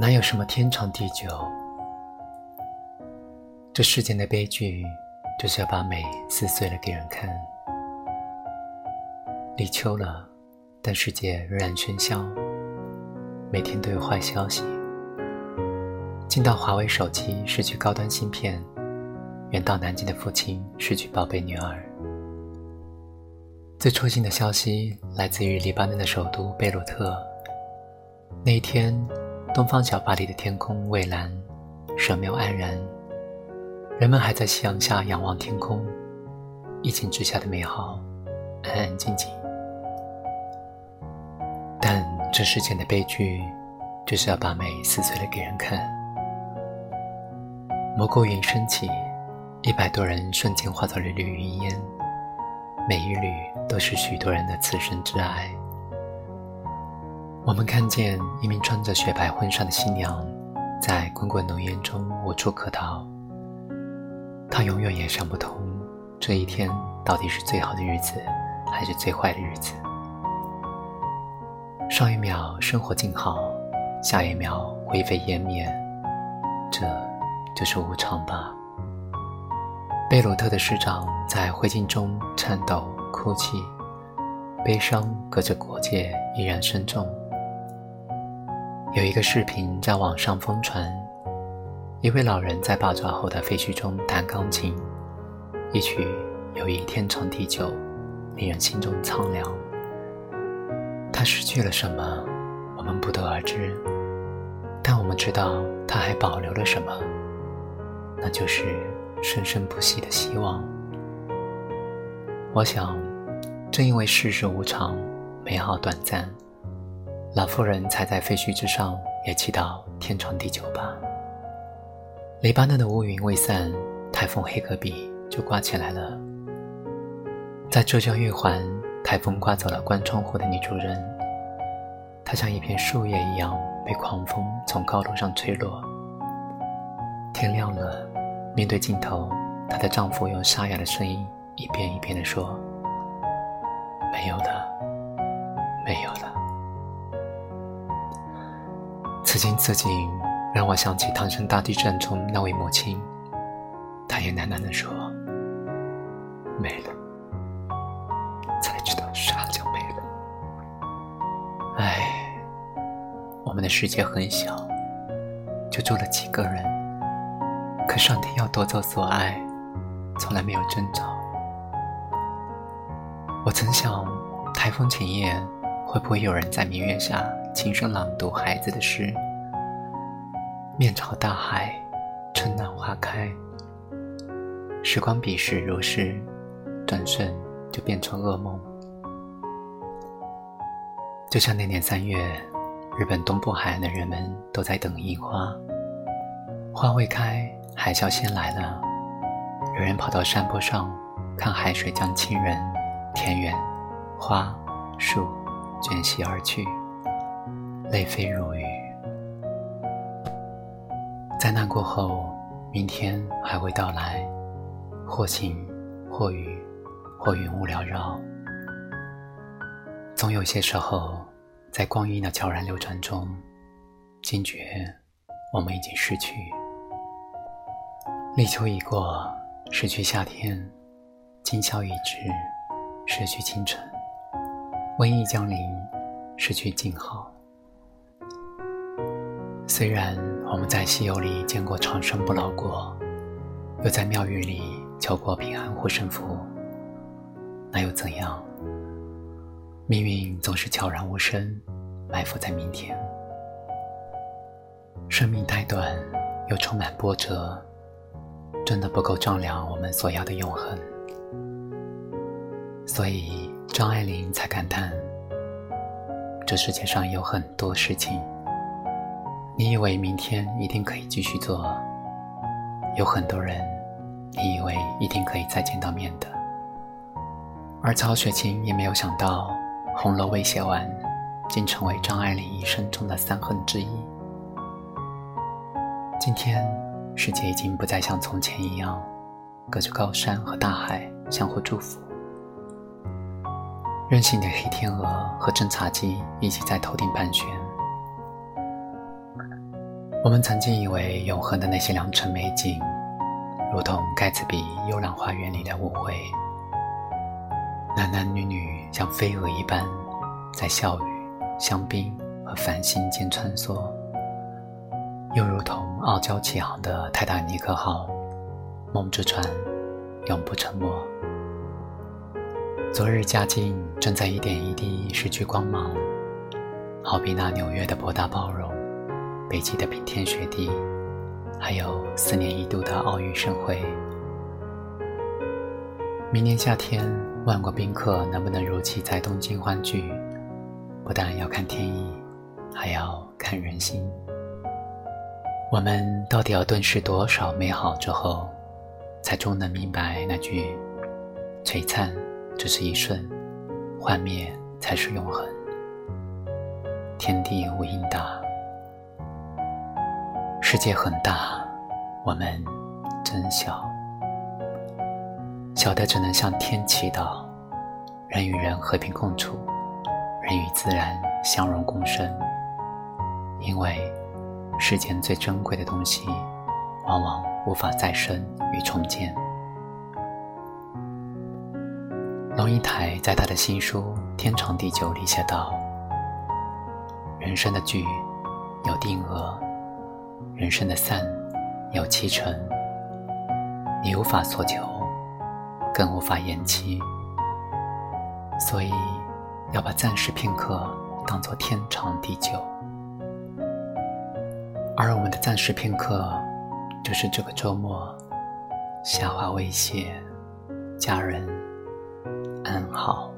哪有什么天长地久？这世间的悲剧，就是要把美撕碎了给人看。立秋了，但世界仍然喧嚣，每天都有坏消息。近到华为手机失去高端芯片，远到南京的父亲失去宝贝女儿。最戳心的消息来自于黎巴嫩的首都贝鲁特。那一天，东方小巴黎的天空蔚蓝，神庙黯然，人们还在夕阳下仰望天空，疫情之下的美好，安安静静。但这世间的悲剧，就是要把美撕碎了给人看。蘑菇云升起，一百多人瞬间化作缕缕云烟。每一缕都是许多人的此生挚爱。我们看见一名穿着雪白婚纱的新娘，在滚滚浓烟中无处可逃。她永远也想不通，这一天到底是最好的日子，还是最坏的日子。上一秒生活静好，下一秒灰飞烟灭，这就是无常吧。贝鲁特的市长在灰烬中颤抖、哭泣，悲伤隔着国界依然深重。有一个视频在网上疯传，一位老人在爆炸后的废墟中弹钢琴，一曲《友谊天长地久》，令人心中苍凉。他失去了什么，我们不得而知，但我们知道他还保留了什么，那就是。生生不息的希望。我想，正因为世事无常，美好短暂，老妇人踩在废墟之上也祈祷天长地久吧。黎巴嫩的乌云未散，台风黑格比就刮起来了。在浙江玉环，台风刮走了关窗户的女主人，她像一片树叶一样被狂风从高楼上吹落。天亮了。面对镜头，她的丈夫用沙哑的声音一遍一遍地说：“没有了，没有了。”此情此景让我想起唐山大地震中那位母亲，她也喃喃地说：“没了。”才知道啥叫没了。唉，我们的世界很小，就住了几个人。可上天要夺走所爱，从来没有征兆。我曾想，台风前夜会不会有人在明月下轻声朗读孩子的诗？面朝大海，春暖花开。时光彼时如是，转瞬就变成噩梦。就像那年三月，日本东部海岸的人们都在等樱花，花未开。海啸先来了，有人跑到山坡上，看海水将亲人、田园、花、树卷袭而去，泪飞如雨。灾难过后，明天还会到来，或晴或雨，或云雾缭绕。总有些时候，在光阴的悄然流转中，惊觉我们已经失去。立秋已过，失去夏天；今宵已至，失去清晨；瘟疫降临，失去静好。虽然我们在西游里见过长生不老果，又在庙宇里求过平安护身符，那又怎样？命运总是悄然无声，埋伏在明天。生命太短，又充满波折。真的不够丈量我们所要的永恒，所以张爱玲才感叹：这世界上有很多事情，你以为明天一定可以继续做；有很多人，你以为一定可以再见到面的。而曹雪芹也没有想到，《红楼》未写完，竟成为张爱玲一生中的三恨之一。今天。世界已经不再像从前一样，隔着高山和大海相互祝福。任性的黑天鹅和侦察机一起在头顶盘旋。我们曾经以为永恒的那些良辰美景，如同盖茨比《幽兰花园》里的舞会，男男女女像飞蛾一般，在笑语、香槟和繁星间穿梭，又如同傲娇起航的泰坦尼克号，梦之船永不沉没。昨日佳境正在一点一滴失去光芒，好比那纽约的博大包容。北极的冰天雪地，还有四年一度的奥运盛会。明年夏天，万国宾客能不能如期在东京欢聚，不但要看天意，还要看人心。我们到底要顿视多少美好之后，才终能明白那句：璀璨只是一瞬，幻灭才是永恒。天地无应答。世界很大，我们真小，小的只能向天祈祷，人与人和平共处，人与自然相融共生。因为世间最珍贵的东西，往往无法再生与重建。龙应台在他的新书《天长地久》里写道：“人生的剧，有定额。”人生的散有七成，你无法索求，更无法延期，所以要把暂时片刻当作天长地久。而我们的暂时片刻，就是这个周末，夏花未谢，家人安好。